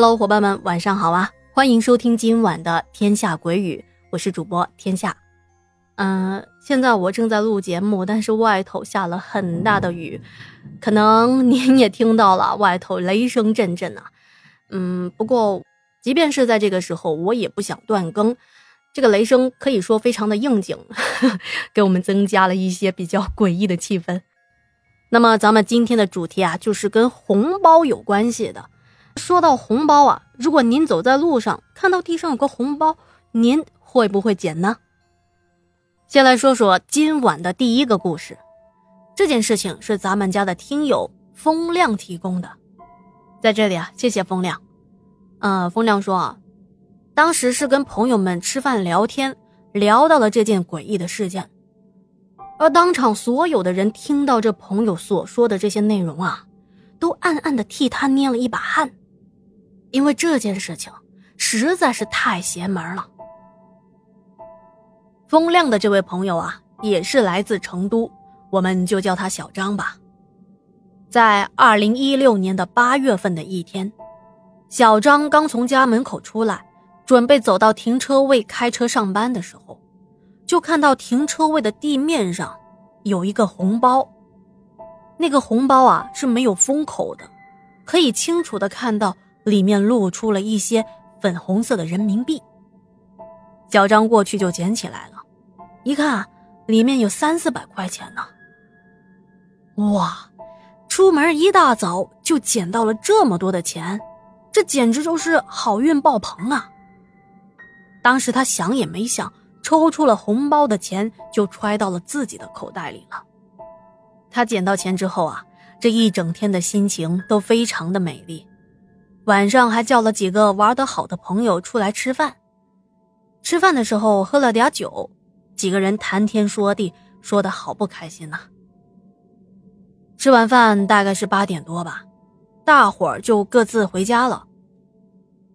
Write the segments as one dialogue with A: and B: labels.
A: Hello，伙伴们，晚上好啊！欢迎收听今晚的《天下鬼语》，我是主播天下。嗯，现在我正在录节目，但是外头下了很大的雨，可能您也听到了，外头雷声阵阵啊。嗯，不过即便是在这个时候，我也不想断更。这个雷声可以说非常的应景，给我们增加了一些比较诡异的气氛。那么，咱们今天的主题啊，就是跟红包有关系的。说到红包啊，如果您走在路上看到地上有个红包，您会不会捡呢？先来说说今晚的第一个故事。这件事情是咱们家的听友风亮提供的，在这里啊，谢谢风亮。呃，风亮说啊，当时是跟朋友们吃饭聊天，聊到了这件诡异的事件，而当场所有的人听到这朋友所说的这些内容啊，都暗暗的替他捏了一把汗。因为这件事情实在是太邪门了。风亮的这位朋友啊，也是来自成都，我们就叫他小张吧。在二零一六年的八月份的一天，小张刚从家门口出来，准备走到停车位开车上班的时候，就看到停车位的地面上有一个红包。那个红包啊是没有封口的，可以清楚的看到。里面露出了一些粉红色的人民币。小张过去就捡起来了，一看里面有三四百块钱呢。哇，出门一大早就捡到了这么多的钱，这简直就是好运爆棚啊！当时他想也没想，抽出了红包的钱就揣到了自己的口袋里了。他捡到钱之后啊，这一整天的心情都非常的美丽。晚上还叫了几个玩得好的朋友出来吃饭，吃饭的时候喝了点酒，几个人谈天说地，说的好不开心呐。吃完饭大概是八点多吧，大伙儿就各自回家了。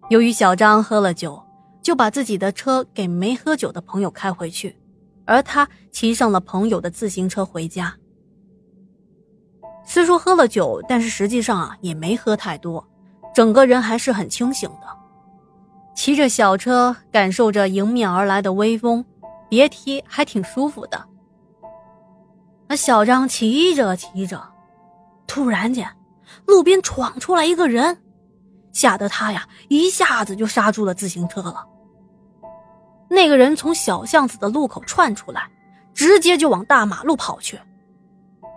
A: 由于小张喝了酒，就把自己的车给没喝酒的朋友开回去，而他骑上了朋友的自行车回家。虽说喝了酒，但是实际上啊也没喝太多。整个人还是很清醒的，骑着小车，感受着迎面而来的微风，别提还挺舒服的。那小张骑着骑着，突然间，路边闯出来一个人，吓得他呀一下子就刹住了自行车了。那个人从小巷子的路口窜出来，直接就往大马路跑去，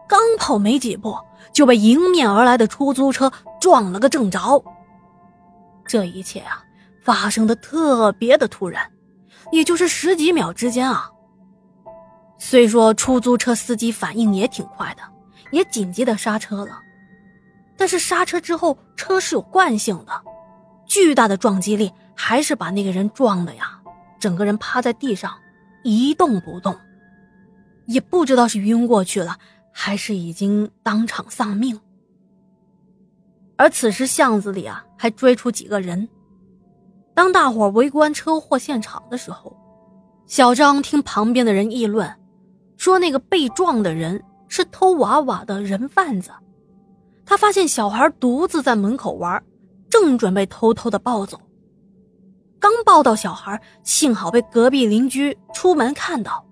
A: 刚跑没几步。就被迎面而来的出租车撞了个正着。这一切啊，发生的特别的突然，也就是十几秒之间啊。虽说出租车司机反应也挺快的，也紧急的刹车了，但是刹车之后车是有惯性的，巨大的撞击力还是把那个人撞的呀，整个人趴在地上一动不动，也不知道是晕过去了。还是已经当场丧命。而此时巷子里啊，还追出几个人。当大伙围观车祸现场的时候，小张听旁边的人议论，说那个被撞的人是偷娃娃的人贩子。他发现小孩独自在门口玩，正准备偷偷的抱走。刚抱到小孩，幸好被隔壁邻居出门看到，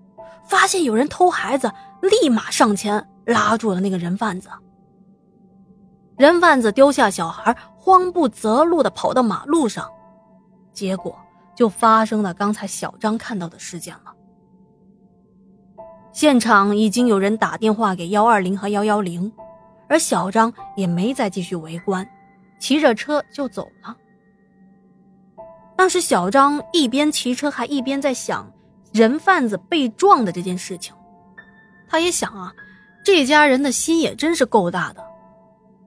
A: 发现有人偷孩子，立马上前。拉住了那个人贩子，人贩子丢下小孩，慌不择路的跑到马路上，结果就发生了刚才小张看到的事件了。现场已经有人打电话给幺二零和幺幺零，而小张也没再继续围观，骑着车就走了。当时小张一边骑车，还一边在想人贩子被撞的这件事情，他也想啊。这家人的心也真是够大的，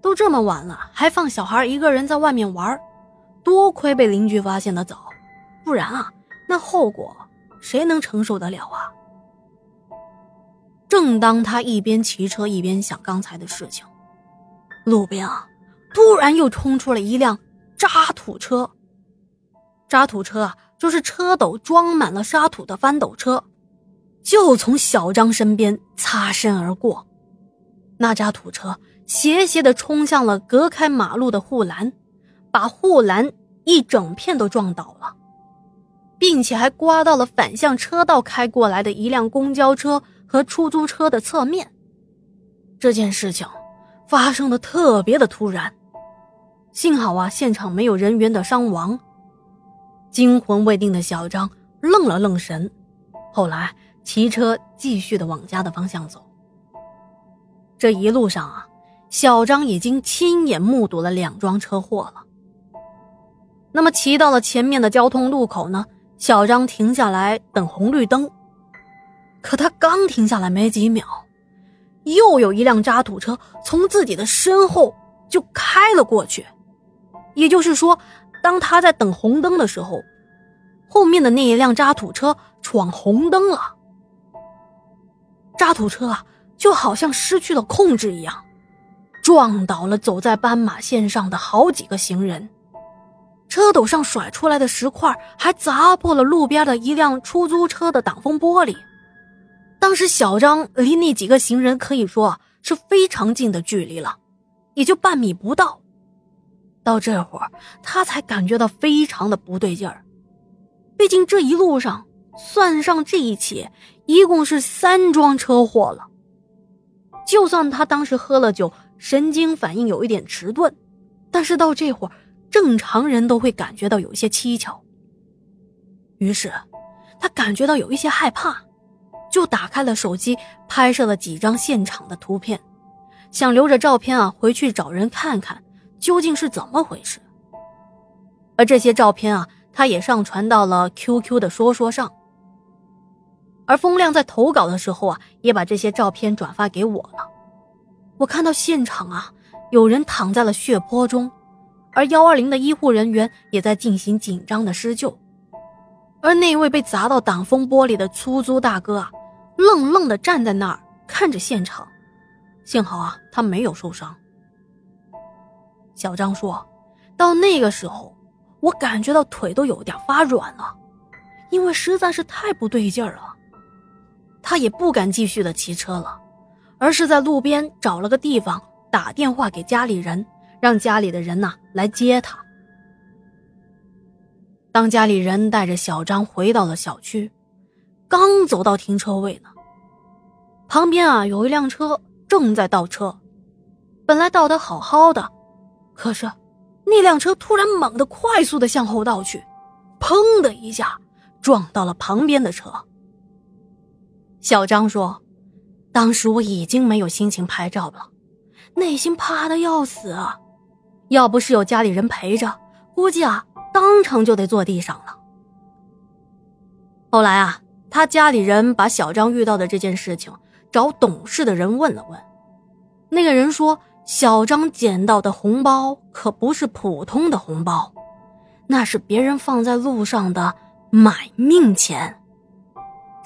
A: 都这么晚了，还放小孩一个人在外面玩，多亏被邻居发现的早，不然啊，那后果谁能承受得了啊？正当他一边骑车一边想刚才的事情，路边啊，突然又冲出了一辆渣土车。渣土车啊，就是车斗装满了沙土的翻斗车，就从小张身边擦身而过。那渣土车斜斜的冲向了隔开马路的护栏，把护栏一整片都撞倒了，并且还刮到了反向车道开过来的一辆公交车和出租车的侧面。这件事情发生的特别的突然，幸好啊，现场没有人员的伤亡。惊魂未定的小张愣了愣神，后来骑车继续的往家的方向走。这一路上啊，小张已经亲眼目睹了两桩车祸了。那么骑到了前面的交通路口呢，小张停下来等红绿灯。可他刚停下来没几秒。又有一辆渣土车从自己的身后就开了过去，也就是说，当他在等红灯的时候，后面的那一辆渣土车闯红灯了。渣土车啊，就好像失去了控制一样，撞倒了走在斑马线上的好几个行人，车斗上甩出来的石块还砸破了路边的一辆出租车的挡风玻璃。当时小张离那几个行人可以说是非常近的距离了，也就半米不到。到这会儿，他才感觉到非常的不对劲儿。毕竟这一路上算上这一起，一共是三桩车祸了。就算他当时喝了酒，神经反应有一点迟钝，但是到这会儿，正常人都会感觉到有一些蹊跷。于是，他感觉到有一些害怕。就打开了手机，拍摄了几张现场的图片，想留着照片啊，回去找人看看究竟是怎么回事。而这些照片啊，他也上传到了 QQ 的说说上。而风亮在投稿的时候啊，也把这些照片转发给我了。我看到现场啊，有人躺在了血泊中，而幺二零的医护人员也在进行紧张的施救。而那位被砸到挡风玻璃的出租大哥啊。愣愣的站在那儿看着现场，幸好啊，他没有受伤。小张说：“到那个时候，我感觉到腿都有点发软了，因为实在是太不对劲儿了。他也不敢继续的骑车了，而是在路边找了个地方打电话给家里人，让家里的人呐来接他。当家里人带着小张回到了小区。”刚走到停车位呢，旁边啊有一辆车正在倒车，本来倒得好好的，可是那辆车突然猛地快速的向后倒去，砰的一下撞到了旁边的车。小张说：“当时我已经没有心情拍照了，内心怕的要死！要不是有家里人陪着，估计啊当场就得坐地上了。”后来啊。他家里人把小张遇到的这件事情找懂事的人问了问，那个人说：“小张捡到的红包可不是普通的红包，那是别人放在路上的买命钱。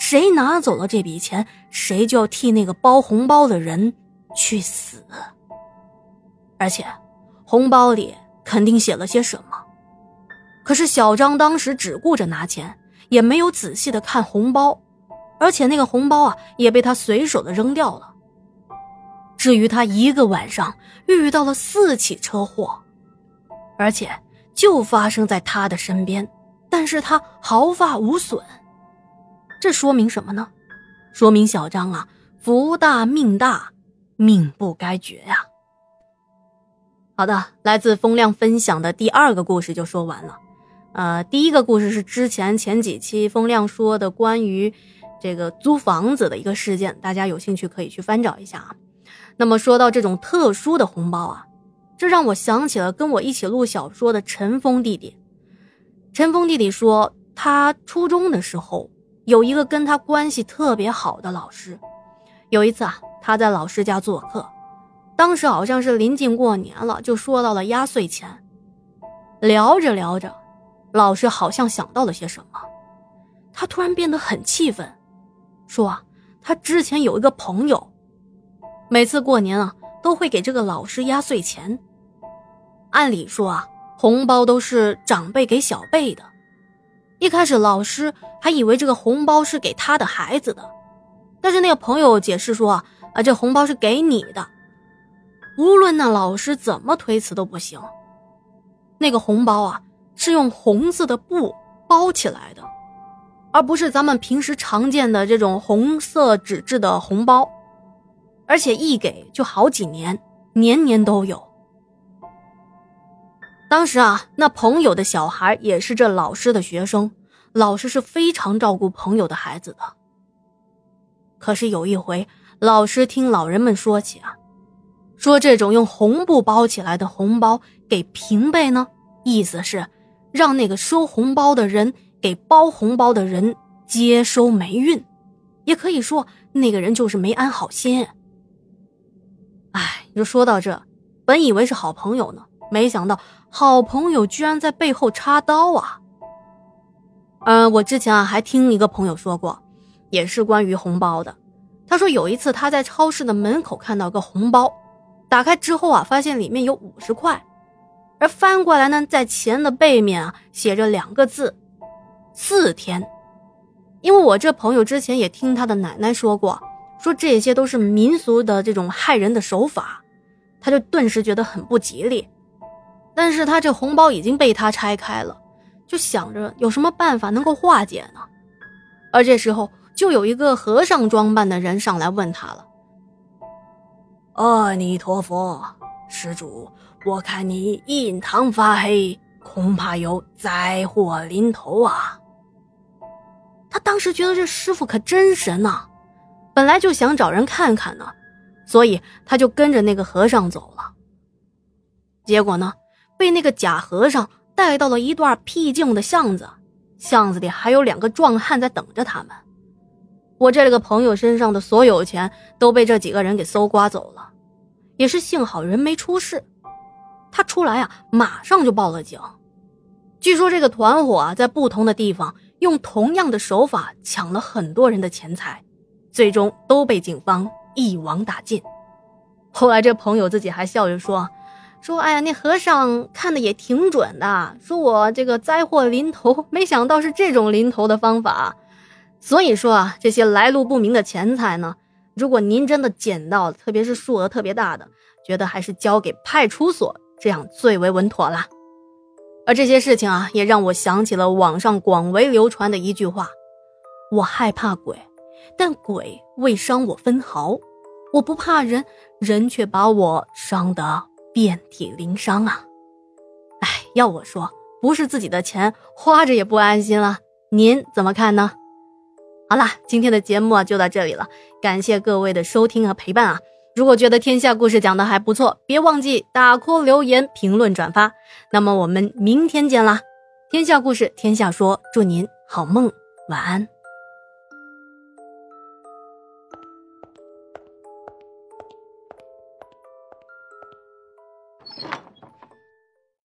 A: 谁拿走了这笔钱，谁就要替那个包红包的人去死。而且，红包里肯定写了些什么。可是小张当时只顾着拿钱。”也没有仔细的看红包，而且那个红包啊也被他随手的扔掉了。至于他一个晚上遇到了四起车祸，而且就发生在他的身边，但是他毫发无损。这说明什么呢？说明小张啊福大命大，命不该绝呀。好的，来自风亮分享的第二个故事就说完了。呃，第一个故事是之前前几期风亮说的关于这个租房子的一个事件，大家有兴趣可以去翻找一下啊。那么说到这种特殊的红包啊，这让我想起了跟我一起录小说的陈峰弟弟。陈峰弟弟说，他初中的时候有一个跟他关系特别好的老师，有一次啊，他在老师家做客，当时好像是临近过年了，就说到了压岁钱，聊着聊着。老师好像想到了些什么，他突然变得很气愤，说：“啊，他之前有一个朋友，每次过年啊都会给这个老师压岁钱。按理说啊，红包都是长辈给小辈的。一开始老师还以为这个红包是给他的孩子的，但是那个朋友解释说啊，这红包是给你的。无论那老师怎么推辞都不行。”那个红包啊是用红色的布包起来的，而不是咱们平时常见的这种红色纸质的红包，而且一给就好几年，年年都有。当时啊，那朋友的小孩也是这老师的学生，老师是非常照顾朋友的孩子的。可是有一回，老师听老人们说起啊。说这种用红布包起来的红包给平辈呢，意思是让那个收红包的人给包红包的人接收霉运，也可以说那个人就是没安好心。哎，就说到这，本以为是好朋友呢，没想到好朋友居然在背后插刀啊！嗯，我之前啊还听一个朋友说过，也是关于红包的。他说有一次他在超市的门口看到个红包。打开之后啊，发现里面有五十块，而翻过来呢，在钱的背面啊写着两个字“四天”。因为我这朋友之前也听他的奶奶说过，说这些都是民俗的这种害人的手法，他就顿时觉得很不吉利。但是他这红包已经被他拆开了，就想着有什么办法能够化解呢？而这时候，就有一个和尚装扮的人上来问他了。
B: 阿弥陀佛，施主，我看你印堂发黑，恐怕有灾祸临头啊！
A: 他当时觉得这师傅可真神呐，本来就想找人看看呢，所以他就跟着那个和尚走了。结果呢，被那个假和尚带到了一段僻静的巷子，巷子里还有两个壮汉在等着他们。我这个朋友身上的所有钱都被这几个人给搜刮走了，也是幸好人没出事。他出来啊，马上就报了警。据说这个团伙啊，在不同的地方用同样的手法抢了很多人的钱财，最终都被警方一网打尽。后来这朋友自己还笑着说：“说哎呀，那和尚看的也挺准的，说我这个灾祸临头，没想到是这种临头的方法。”所以说啊，这些来路不明的钱财呢，如果您真的捡到，特别是数额特别大的，觉得还是交给派出所这样最为稳妥啦。而这些事情啊，也让我想起了网上广为流传的一句话：我害怕鬼，但鬼未伤我分毫；我不怕人，人却把我伤得遍体鳞伤啊！哎，要我说，不是自己的钱花着也不安心了。您怎么看呢？好了，今天的节目啊就到这里了，感谢各位的收听和陪伴啊！如果觉得天下故事讲的还不错，别忘记打 call、留言、评论、转发。那么我们明天见啦！天下故事，天下说，祝您好梦，晚安。